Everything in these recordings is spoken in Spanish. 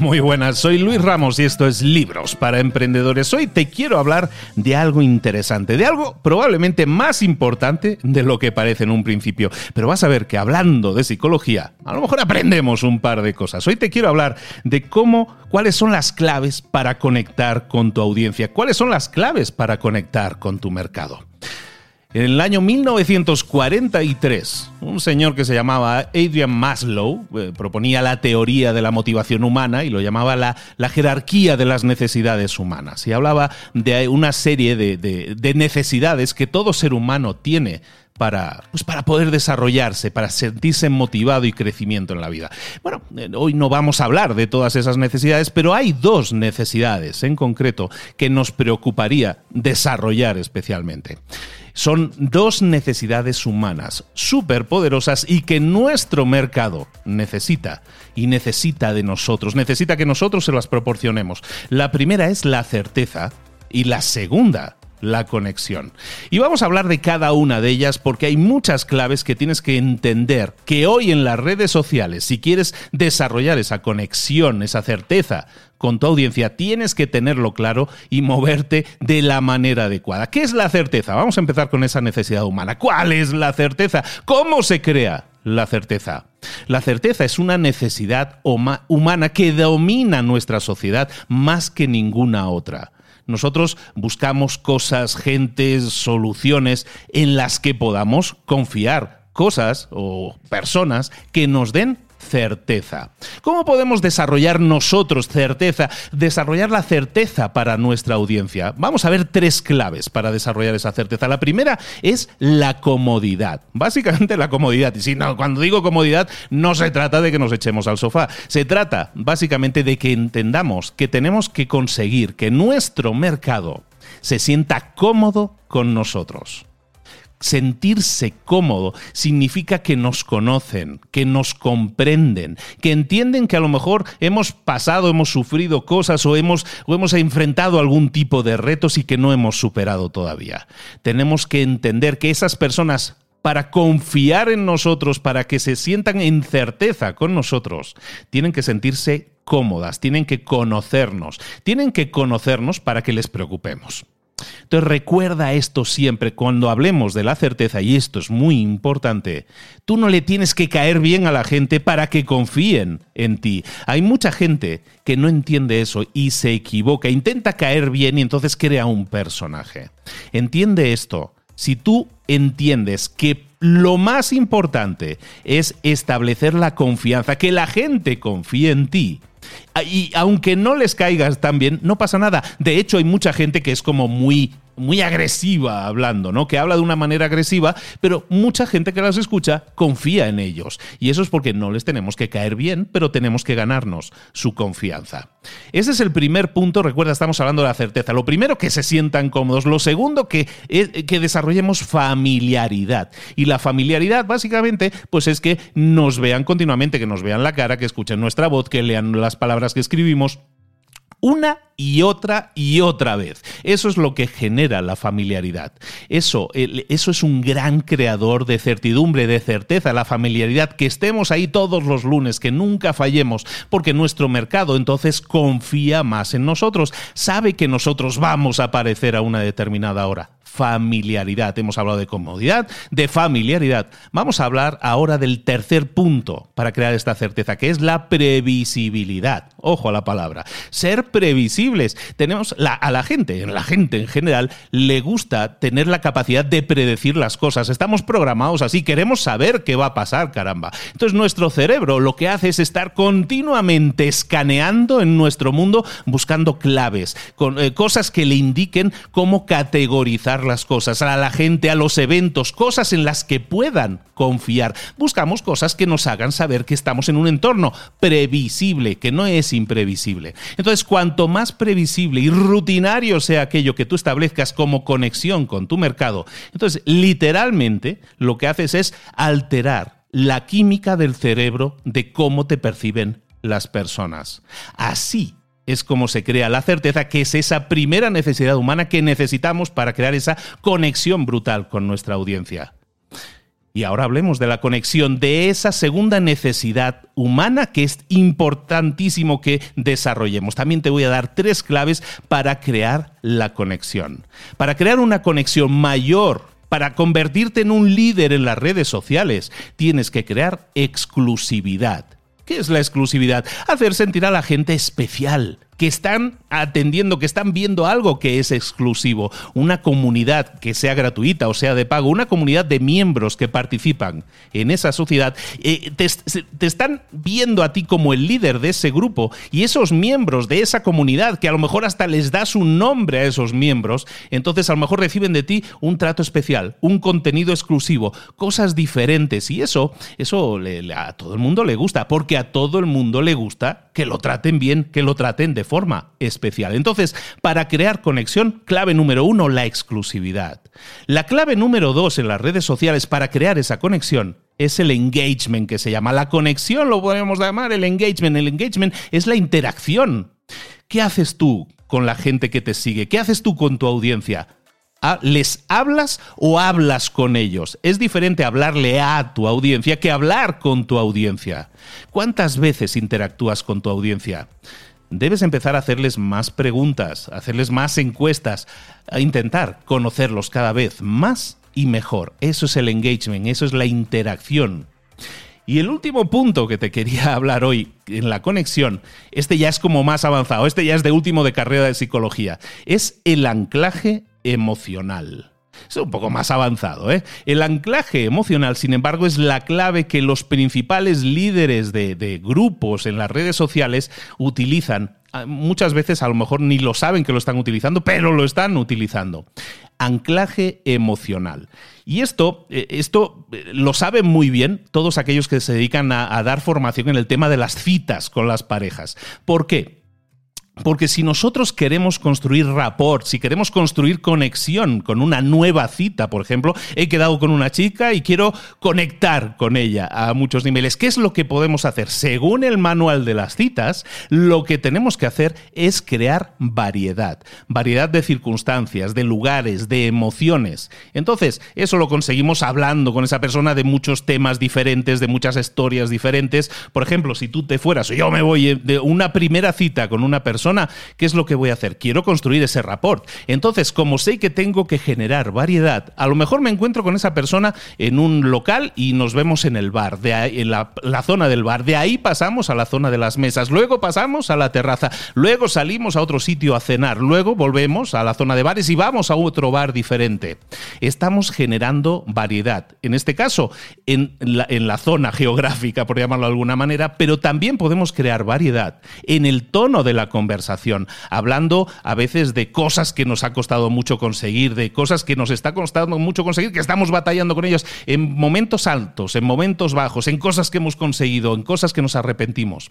Muy buenas, soy Luis Ramos y esto es Libros para Emprendedores. Hoy te quiero hablar de algo interesante, de algo probablemente más importante de lo que parece en un principio. Pero vas a ver que hablando de psicología, a lo mejor aprendemos un par de cosas. Hoy te quiero hablar de cómo, cuáles son las claves para conectar con tu audiencia, cuáles son las claves para conectar con tu mercado. En el año 1943, un señor que se llamaba Adrian Maslow eh, proponía la teoría de la motivación humana y lo llamaba la, jerarquía de las necesidades humanas. Y hablaba de una serie de, necesidades que todo ser humano tiene para, pues para poder desarrollarse, para sentirse motivado y crecimiento en la vida. Bueno, eh, hoy no vamos a hablar de todas esas necesidades, pero hay dos necesidades en concreto que nos preocuparía desarrollar especialmente. Son dos necesidades humanas súper poderosas y que nuestro mercado necesita y necesita de nosotros, necesita que nosotros se las proporcionemos. La primera es la certeza y la segunda la conexión. Y vamos a hablar de cada una de ellas porque hay muchas claves que tienes que entender que hoy en las redes sociales, si quieres desarrollar esa conexión, esa certeza con tu audiencia, tienes que tenerlo claro y moverte de la manera adecuada. ¿Qué es la certeza? Vamos a empezar con esa necesidad humana. ¿Cuál es la certeza? ¿Cómo se crea? La certeza. La certeza es una necesidad humana que domina nuestra sociedad más que ninguna otra. Nosotros buscamos cosas, gentes, soluciones en las que podamos confiar, cosas o personas que nos den certeza. ¿Cómo podemos desarrollar nosotros certeza, desarrollar la certeza para nuestra audiencia? Vamos a ver tres claves para desarrollar esa certeza. La primera es la comodidad. Básicamente la comodidad. Y si no, cuando digo comodidad, no se trata de que nos echemos al sofá. Se trata básicamente de que entendamos que tenemos que conseguir que nuestro mercado se sienta cómodo con nosotros sentirse cómodo significa que nos conocen, que nos comprenden, que entienden que a lo mejor hemos pasado, hemos sufrido cosas o hemos, hemos enfrentado algún tipo de retos y que no hemos superado todavía. Tenemos que entender que esas personas para confiar en nosotros, para que se sientan en certeza con nosotros, tienen que sentirse cómodas, tienen que conocernos, tienen que conocernos para que les preocupemos. Entonces recuerda esto siempre cuando hablemos de la certeza, y esto es muy importante, tú no le tienes que caer bien a la gente para que confíen en ti. Hay mucha gente que no entiende eso y se equivoca, intenta caer bien y entonces crea un personaje. Entiende esto. Si tú entiendes que lo más importante es establecer la confianza, que la gente confíe en ti, Y aunque no les caigas tan bien, no pasa nada. De hecho, hay mucha gente que es como muy muy agresiva hablando, ¿no? Que habla de una manera agresiva, pero mucha gente que las escucha confía en ellos. Y eso es porque no les tenemos que caer bien, pero tenemos que ganarnos su confianza. Ese es el primer punto, recuerda, estamos hablando de la certeza. Lo primero, que se sientan cómodos. Lo segundo, que, que desarrollemos familiaridad. Y la familiaridad, básicamente, pues es que nos vean continuamente, que nos vean la cara, que escuchen nuestra voz, que lean las palabras que escribimos una y otra y otra vez. Eso es lo que genera la familiaridad. Eso, eso es un gran creador de certidumbre, de certeza, la familiaridad, que estemos ahí todos los lunes, que nunca fallemos, porque nuestro mercado entonces confía más en nosotros, sabe que nosotros vamos a aparecer a una determinada hora familiaridad. Hemos hablado de comodidad, de familiaridad. Vamos a hablar ahora del tercer punto para crear esta certeza, que es la previsibilidad. Ojo a la palabra. Ser previsibles. Tenemos a la gente, la gente en general, le gusta tener la capacidad de predecir las cosas. Estamos programados así, queremos saber qué va a pasar, caramba. Entonces nuestro cerebro lo que hace es estar continuamente escaneando en nuestro mundo buscando claves, eh, cosas que le indiquen cómo categorizar las cosas, a la gente, a los eventos, cosas en las que puedan confiar. Buscamos cosas que nos hagan saber que estamos en un entorno previsible, que no es imprevisible. Entonces, cuanto más previsible y rutinario sea aquello que tú establezcas como conexión con tu mercado, entonces literalmente lo que haces es alterar la química del cerebro de cómo te perciben las personas. Así es como se crea la certeza, que es esa primera necesidad humana que necesitamos para crear esa conexión brutal con nuestra audiencia. Y ahora hablemos de la conexión, de esa segunda necesidad humana que es importantísimo que desarrollemos. También te voy a dar tres claves para crear la conexión. Para crear una conexión mayor, para convertirte en un líder en las redes sociales, tienes que crear exclusividad. ¿Qué es la exclusividad? Hacer sentir a la gente especial, que están atendiendo, que están viendo algo que es exclusivo, una comunidad que sea gratuita o sea de pago, una comunidad de miembros que participan en esa sociedad, eh, te, están viendo a ti como el líder de ese grupo y esos miembros de esa comunidad, que a lo mejor hasta les das un nombre a esos miembros, entonces a lo mejor reciben de ti un trato especial, un contenido exclusivo, cosas diferentes y eso, eso a todo el mundo le gusta, porque a todo el mundo le gusta que lo traten bien, que lo traten de forma especial. Entonces, para crear conexión, clave número uno, la exclusividad. La clave número dos en las redes sociales para crear esa conexión es el engagement que se llama. La conexión lo podemos llamar el engagement. El engagement es la interacción. ¿Qué haces tú con la gente que te sigue? ¿Qué haces tú con tu audiencia? ¿Les hablas o hablas con ellos? Es diferente hablarle a tu audiencia que hablar con tu audiencia. ¿Cuántas veces interactúas con tu audiencia? debes empezar a hacerles más preguntas, hacerles más encuestas, a intentar conocerlos cada vez más y mejor. Eso es el engagement, eso es la interacción. Y el último punto que te quería hablar hoy en la conexión, este ya es como más avanzado, este ya es de último de carrera de psicología, es el anclaje emocional. Es un poco más avanzado. ¿eh? El anclaje emocional, sin embargo, es la clave que los principales líderes de, grupos en las redes sociales utilizan ah, muchas veces a lo mejor ni lo saben que lo están utilizando, pero lo están utilizando. Anclaje emocional. Y esto, eh, esto eh, lo saben muy bien todos aquellos que se dedican a, a dar formación en el tema de las citas con las parejas. ¿Por qué? Porque si nosotros queremos construir rapport, si queremos construir conexión con una nueva cita, por ejemplo, he quedado con una chica y quiero conectar con ella a muchos niveles, ¿qué es lo que podemos hacer? Según el manual de las citas, lo que tenemos que hacer es crear variedad, variedad de circunstancias, de lugares, de emociones. Entonces, eso lo conseguimos hablando con esa persona de muchos temas diferentes, de muchas historias diferentes. Por ejemplo, si tú te fueras o yo me voy de una primera cita con una persona, persona, ¿qué es lo que voy a hacer? Quiero construir ese rapport. Entonces, como sé que tengo que generar variedad, a lo mejor me encuentro con esa persona en un local y nos vemos en el bar, de ahí, en la, la zona del bar. De ahí pasamos a la zona de las mesas, luego pasamos a la terraza, luego salimos a otro sitio a cenar, luego volvemos a la zona de bares y vamos a otro bar diferente. Estamos generando variedad. En este caso, en la, en la zona geográfica, por llamarlo de alguna manera, pero también podemos crear variedad en el tono de la conversación, hablando a veces de cosas que nos ha costado mucho conseguir, de cosas que nos está costando mucho conseguir, que estamos batallando con ellos en momentos altos, en momentos bajos, en cosas que hemos conseguido, en cosas que nos arrepentimos.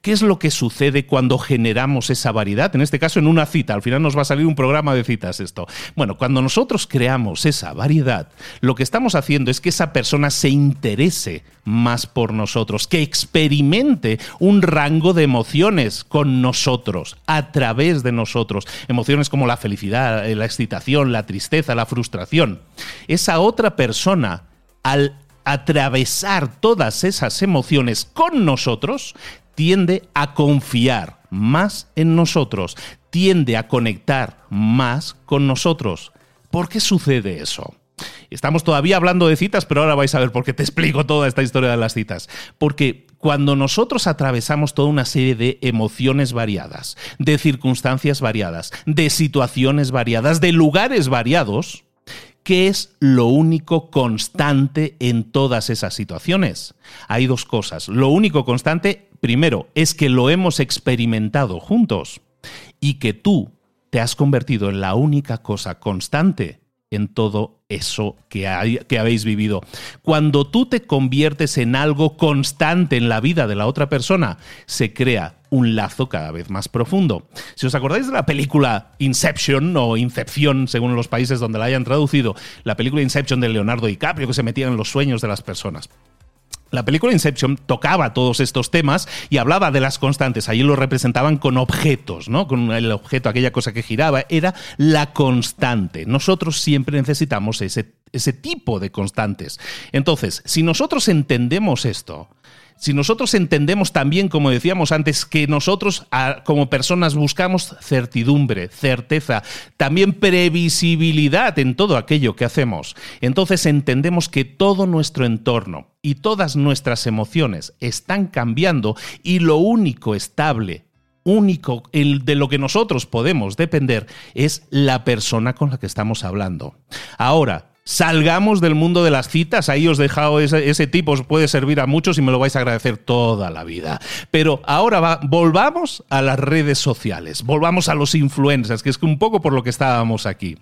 ¿Qué es lo que sucede cuando generamos esa variedad? En este caso, en una cita. Al final nos va a salir un programa de citas esto. Bueno, cuando nosotros creamos esa variedad, lo que estamos haciendo es que esa persona se interese más por nosotros, que experimente un rango de emociones con nosotros, a través de nosotros. Emociones como la felicidad, la excitación, la tristeza, la frustración. Esa otra persona, al atravesar todas esas emociones con nosotros, tiende a confiar más en nosotros, tiende a conectar más con nosotros. ¿Por qué sucede eso? Estamos todavía hablando de citas, pero ahora vais a ver por qué te explico toda esta historia de las citas. Porque cuando nosotros atravesamos toda una serie de emociones variadas, de circunstancias variadas, de situaciones variadas, de lugares variados, ¿qué es lo único constante en todas esas situaciones? Hay dos cosas. Lo único constante, primero, es que lo hemos experimentado juntos y que tú te has convertido en la única cosa constante en todo eso que, habéis vivido. Cuando tú te conviertes en algo constante en la vida de la otra persona, se crea un lazo cada vez más profundo. Si os acordáis de la película Inception o Incepción, según los países donde la hayan traducido, la película Inception de Leonardo DiCaprio que se metía en los sueños de las personas. La película Inception tocaba todos estos temas y hablaba de las constantes. Allí lo representaban con objetos, ¿no? Con el objeto, aquella cosa que giraba, era la constante. Nosotros siempre necesitamos ese, ese tipo de constantes. Entonces, si nosotros entendemos esto, si nosotros entendemos también, como decíamos antes, que nosotros como personas buscamos certidumbre, certeza, también previsibilidad en todo aquello que hacemos, entonces entendemos que todo nuestro entorno y todas nuestras emociones están cambiando y lo único estable único el de lo que nosotros podemos depender es la persona con la que estamos hablando. Ahora, Salgamos del mundo de las citas, ahí os he dejado ese, tipo, os puede servir a muchos y me lo vais a agradecer toda la vida. Pero ahora volvamos a las redes sociales, volvamos a los influencers, que es un poco por lo que estábamos aquí.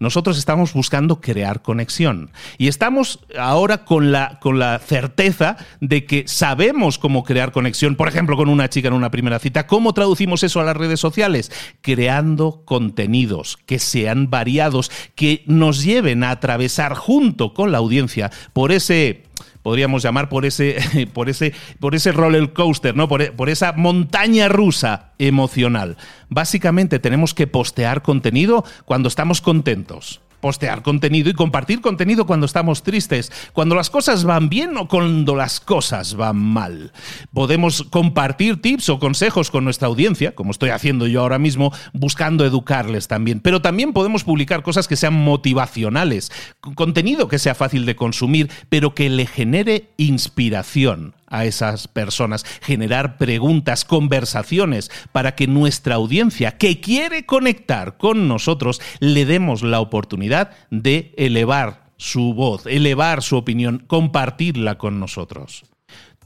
Nosotros estamos buscando crear conexión y estamos ahora con la, con la certeza de que sabemos cómo crear conexión, por ejemplo, con una chica en una primera cita. ¿Cómo traducimos eso a las redes sociales? Creando contenidos que sean variados, que nos lleven a través junto con la audiencia por ese podríamos llamar por ese, por ese, por ese roller coaster, ¿no? Por, por, esa montaña rusa emocional. Básicamente tenemos que postear contenido cuando estamos contentos postear contenido y compartir contenido cuando estamos tristes, cuando las cosas van bien o cuando las cosas van mal. Podemos compartir tips o consejos con nuestra audiencia, como estoy haciendo yo ahora mismo, buscando educarles también. Pero también podemos publicar cosas que sean motivacionales, contenido que sea fácil de consumir, pero que le genere inspiración a esas personas, generar preguntas, conversaciones, para que nuestra audiencia que quiere conectar con nosotros le demos la oportunidad de elevar su voz, elevar su opinión, compartirla con nosotros.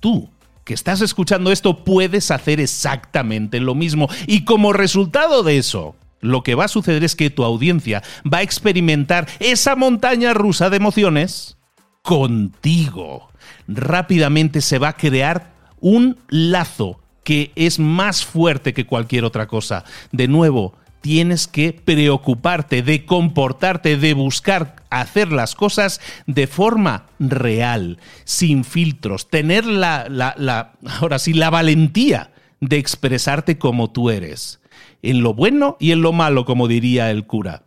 Tú, que estás escuchando esto, puedes hacer exactamente lo mismo y como resultado de eso, lo que va a suceder es que tu audiencia va a experimentar esa montaña rusa de emociones contigo rápidamente se va a crear un lazo que es más fuerte que cualquier otra cosa. De nuevo, tienes que preocuparte de comportarte, de buscar hacer las cosas de forma real, sin filtros, tener la, la, ahora sí, la valentía de expresarte como tú eres, en lo bueno y en lo malo, como diría el cura.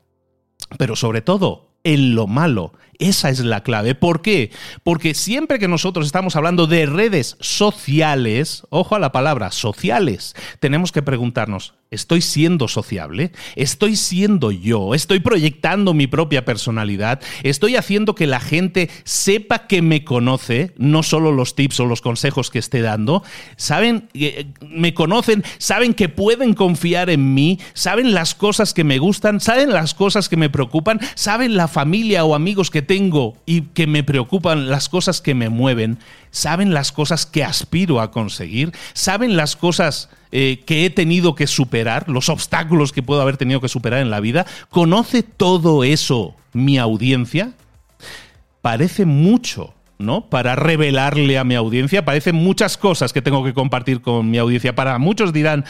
Pero sobre todo, en lo malo. Esa es la clave. ¿Por qué? Porque siempre que nosotros estamos hablando de redes sociales, ojo a la palabra, sociales, tenemos que preguntarnos, Estoy siendo sociable, estoy siendo yo, estoy proyectando mi propia personalidad, estoy haciendo que la gente sepa que me conoce, no solo los tips o los consejos que esté dando, saben, eh, me conocen, saben que pueden confiar en mí, saben las cosas que me gustan, saben las cosas que me preocupan, saben la familia o amigos que tengo y que me preocupan, las cosas que me mueven, saben las cosas que aspiro a conseguir, saben las cosas eh, que he tenido que superar, los obstáculos que puedo haber tenido que superar en la vida. ¿Conoce todo eso mi audiencia? Parece mucho. ¿no? Para revelarle a mi audiencia. Parece muchas cosas que tengo que compartir con mi audiencia. Para muchos dirán,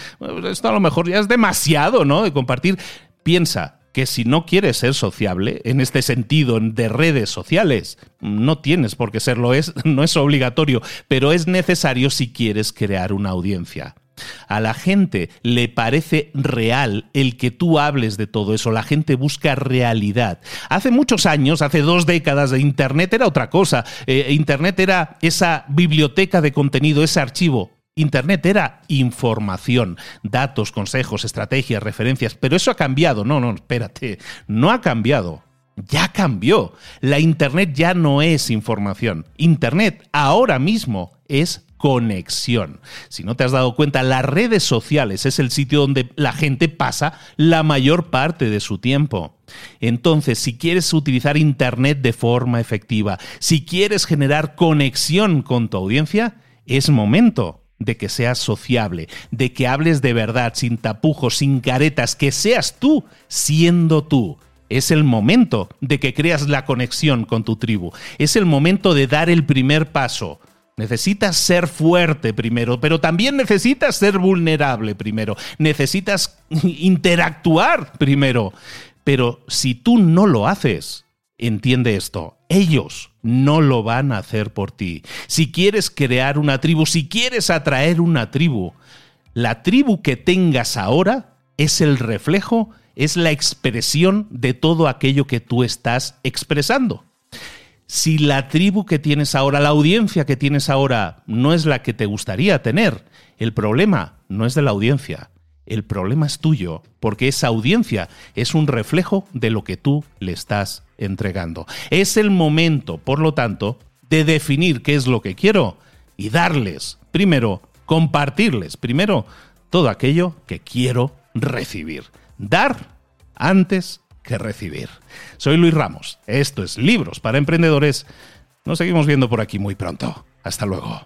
esto a lo mejor ya es demasiado, ¿no? De compartir. Piensa, que si no quieres ser sociable, en este sentido de redes sociales, no tienes por qué serlo, es, no es obligatorio, pero es necesario si quieres crear una audiencia. A la gente le parece real el que tú hables de todo eso. La gente busca realidad. Hace muchos años, hace dos décadas, Internet era otra cosa. Eh, Internet era esa biblioteca de contenido, ese archivo. Internet era información, datos, consejos, estrategias, referencias, pero eso ha cambiado. No, no, espérate, no ha cambiado. Ya cambió. La Internet ya no es información. Internet ahora mismo es conexión. Si no te has dado cuenta, las redes sociales es el sitio donde la gente pasa la mayor parte de su tiempo. Entonces, si quieres utilizar Internet de forma efectiva, si quieres generar conexión con tu audiencia, es momento de que seas sociable, de que hables de verdad, sin tapujos, sin caretas, que seas tú siendo tú. Es el momento de que creas la conexión con tu tribu. Es el momento de dar el primer paso. Necesitas ser fuerte primero, pero también necesitas ser vulnerable primero. Necesitas interactuar primero. Pero si tú no lo haces, entiende esto, ellos no lo van a hacer por ti. Si quieres crear una tribu, si quieres atraer una tribu, la tribu que tengas ahora es el reflejo, es la expresión de todo aquello que tú estás expresando si la tribu que tienes ahora, la audiencia que tienes ahora, no es la que te gustaría tener, el problema no es de la audiencia, el problema es tuyo, porque esa audiencia es un reflejo de lo que tú le estás entregando. Es el momento, por lo tanto, de definir qué es lo que quiero y darles, primero, compartirles, primero, todo aquello que quiero recibir. Dar antes que recibir. Soy Luis Ramos, esto es Libros para Emprendedores. Nos seguimos viendo por aquí muy pronto. Hasta luego.